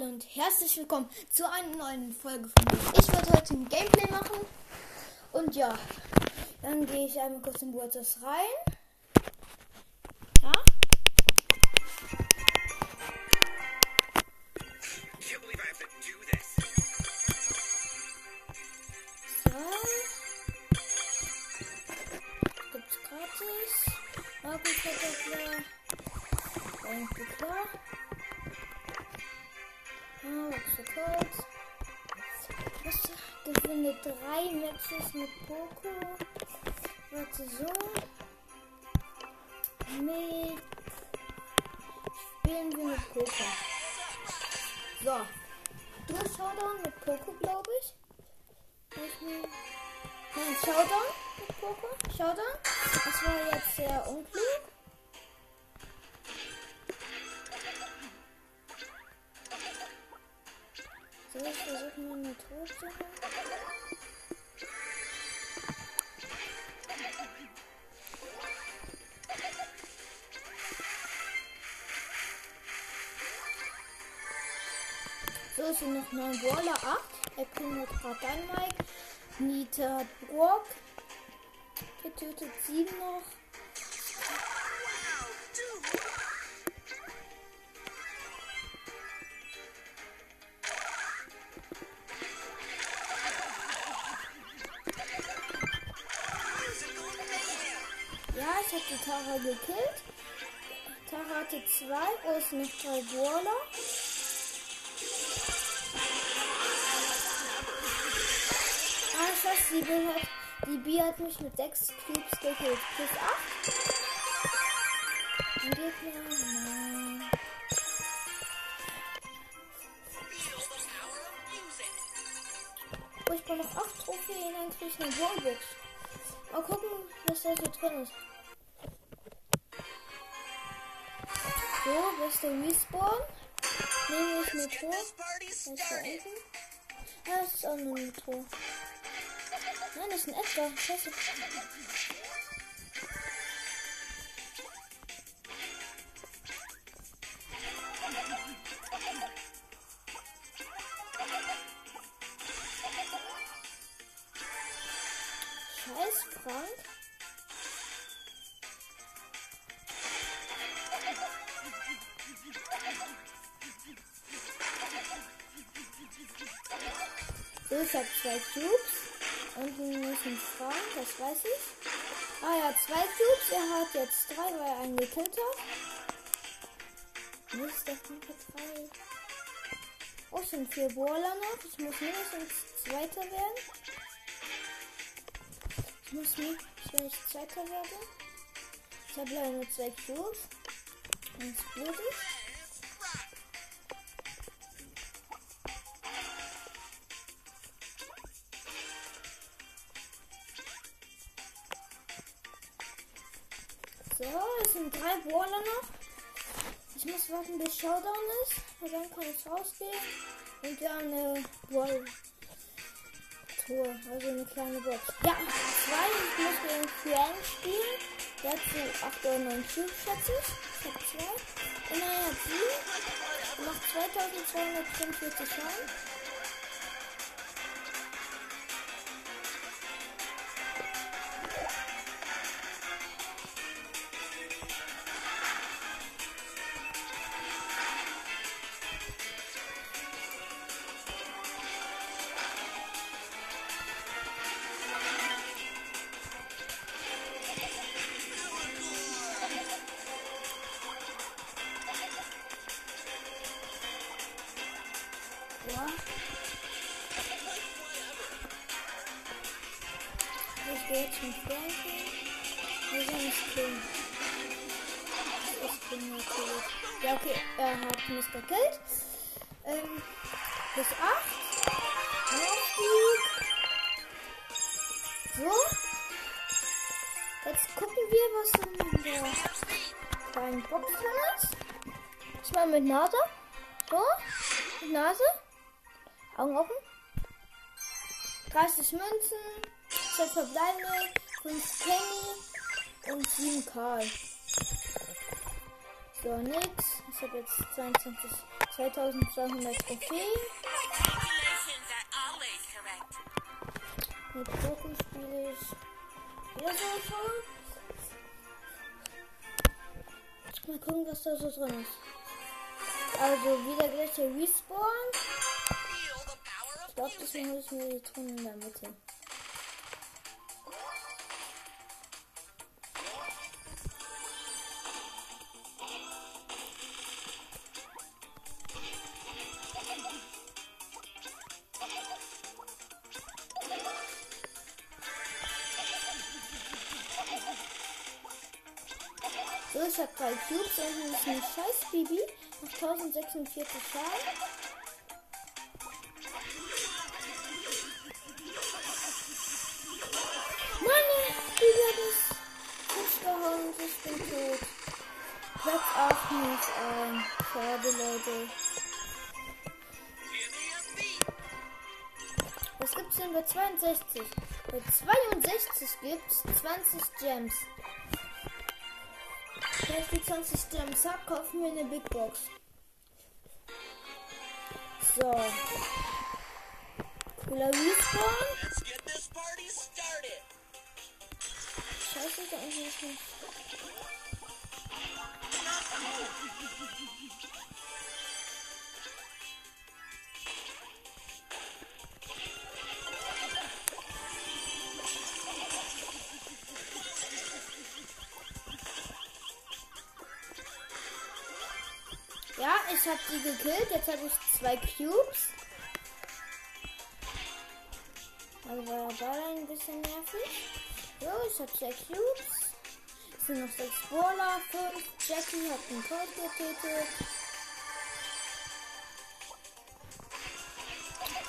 alle und herzlich willkommen zu einer neuen Folge von mir. Ich werde heute ein Gameplay machen und ja, dann gehe ich einmal kurz in Wurzel's rein. Ja. So. Gibt's gratis. Markus Verdoppler. Irgendwie klar. Ah, warte kurz. Was? Gewinne drei Matches mit Poco. Warte so. Mit. Spielen wir mit Poco. So. Hast Showdown mit Poco, glaube ich. Nein, Showdown mit Poco. Showdown. Das war jetzt sehr unklug. Ich versuchen, meine Truhe zu holen? So ist sind noch 9 Brawler, 8. Er kriegt gerade Dynamite. Nita hat Brock. Getötet 7 noch. Die Tara gekillt. Tara hatte 2. Es sind noch 3 Brawler. Ah, weiß, die Bill hat, die B hat mich mit 6 Cubes gekillt. Plus 8. Und of music. Oh, ich brauche noch 8 Trophäen, dann kriege ich eine Brawlbox. Mal gucken, was da so drin ist. So, bester Respawn. Nehme ich unten? Ah, das ist auch ein Tor. Nein, das ist ein Edgar. Scheiße. Scheiß Frank. Ich habe zwei Cubes. Unten ist ein Frank, das weiß ich. Ah ja, zwei Cubes. Er hat jetzt drei, weil er einen gekillt hat. Mist, Frank hat drei. Oh, sind vier Brawler noch. Ich muss mindestens Zweiter werden. Ich muss nicht, wenn ich Zweiter werde. Ich habe leider nur zwei Cubes. Und es blutig. So, es sind drei Brawler noch. Ich muss warten, bis Showdown ist. Und dann kann ich rausgehen. Und wir haben eine Brawl Tour, also eine kleine Box. Ja, zwei. Ich muss gegen Frank spielen. Der hat so 8 oder 9 Cubes, schätze ich. Ich habe zwei. Und er hat 7. Er macht 2244 Schaden. Ich gehe mit Frankie. Wir sollen es killen. Ich bin natürlich. Ja, okay, er hat mich gekillt. Ähm, bis 8. Aufstieg. So. Jetzt gucken wir, was in der kleinen Box drin ist. Ich mal mit Nase. So. Mit Nase. Augen offen. 30 Münzen, 2 verbleibende, 5 Penny und 7 Karl. So, nix. Ich habe jetzt 22, 2200 Trophäen. Mit Pokémon spiele ich wieder so. Mal gucken, was da so drin ist. Also wieder gleich der Respawn. Ich glaube, deswegen muss ich mir die drin in der Mitte. Ich habe drei Cubes und ist ein scheiß Bibi. Noch 1046 Schaden. Ich bin tot. Platz 8 muss ein. Schade, Leute. Was gibt's denn bei 62? Bei 62 gibt's 20 Gems. Wenn ich die 20 Gems hab, kaufen wir eine Big Box. So. Cooler Respawn. Let's get this party started. Scheiße, da ist nicht. Ich habe die gekillt. Jetzt habe ich zwei Cubes. Also war da ein bisschen nervig. So, ich habe zwei Cubes. Es sind noch sechs Brawler, fünf. Jackie hat einen Colt getötet.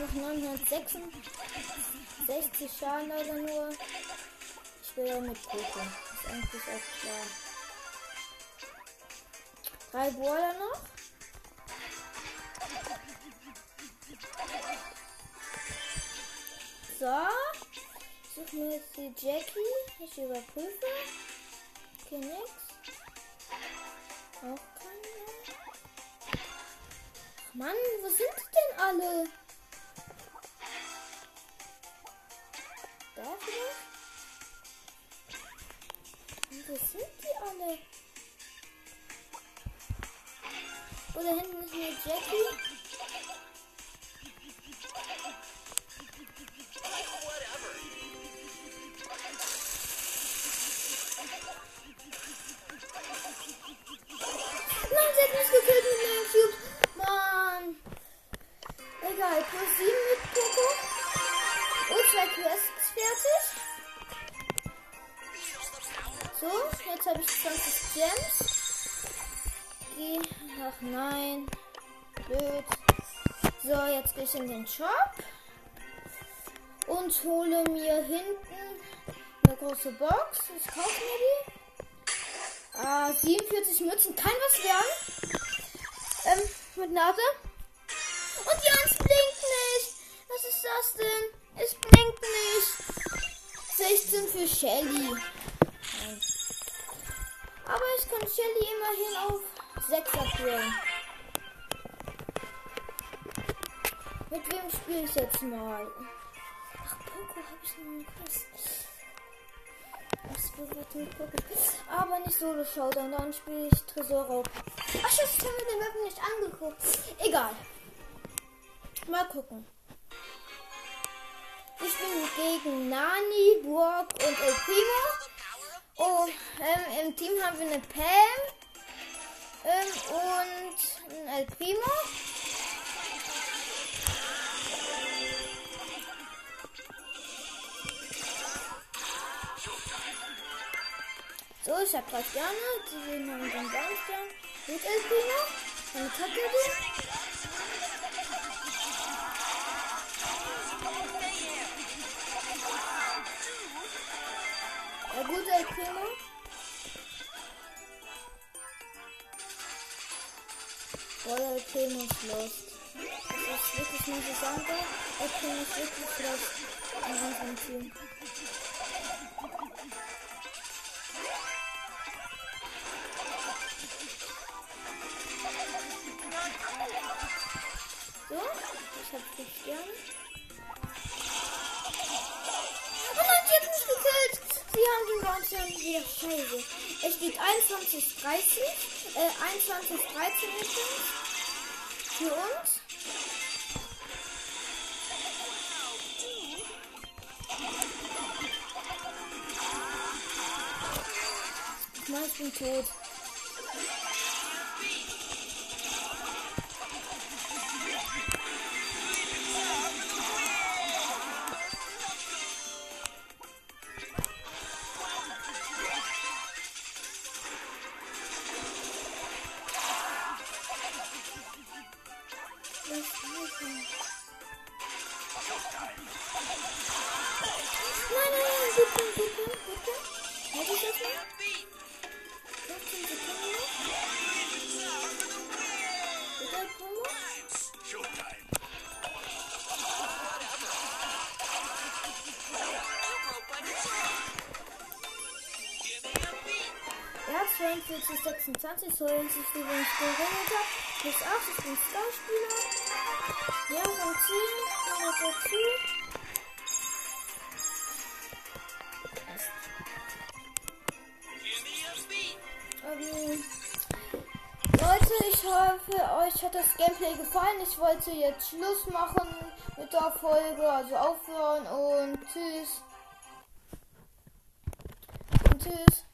Noch 966 Schaden leider nur. Ich will auch mit Poco. Ist eigentlich auch klar. Drei Brawler noch. So. Ich suche mir jetzt die Jackie. Ich überprüfe. Okay, nix. Auch keine. Ach Mann, wo sind die denn alle? Da vielleicht? Wo sind die alle? Oder hinten ist eine Jackie. Gekillt mit meinem Cube. Mann. Egal, plus 7 mit Poco. Und zwei Quests fertig. So, jetzt habe ich 20 Gems. Geh. Ach nein. Blöd. So, jetzt gehe ich in den Shop. Und hole mir hinten eine große Box. Ich kaufe mir die. Ah, 47 Mützen. Kann was werden. Ähm, mit Nase. Und die eins blinkt nicht. Was ist das denn? Es blinkt nicht. 16 für Shelly. Aber ich kann Shelly immerhin auf 6 abholen. Mit wem spiele ich jetzt mal? Ach, Poco habe ich noch eine Quest. Das wird mit Poco. Aber nicht Solo Showdown, dann spiele ich Tresorraub. Ach, ich habe mir den Map nicht angeguckt. Egal. Mal gucken. Ich bin gegen Nani, Brock und El Primo. Oh, ähm, im Team haben wir eine Pam ähm, und ein El Primo. So, ich habe drei Sterne. Die sehen haben den blauen Mit El Primo. Damit hat er den. Ja gut, El Primo. Boah, El Primo ist lost. Das ist wirklich muss ich sagen. El Primo ist wirklich lost. In unserem Team. 21, 30. Äh, 21, 13 übrigens. Für uns. Ich bin tot. 46, 26 so holen sich übrigens Gorilla. Plus 8 ist ein Star-Spieler. Ja, von 10 noch dazu. Leute, ich hoffe, euch hat das Gameplay gefallen. Ich wollte jetzt Schluss machen mit der Folge, also aufhören und tschüss. Und tschüss.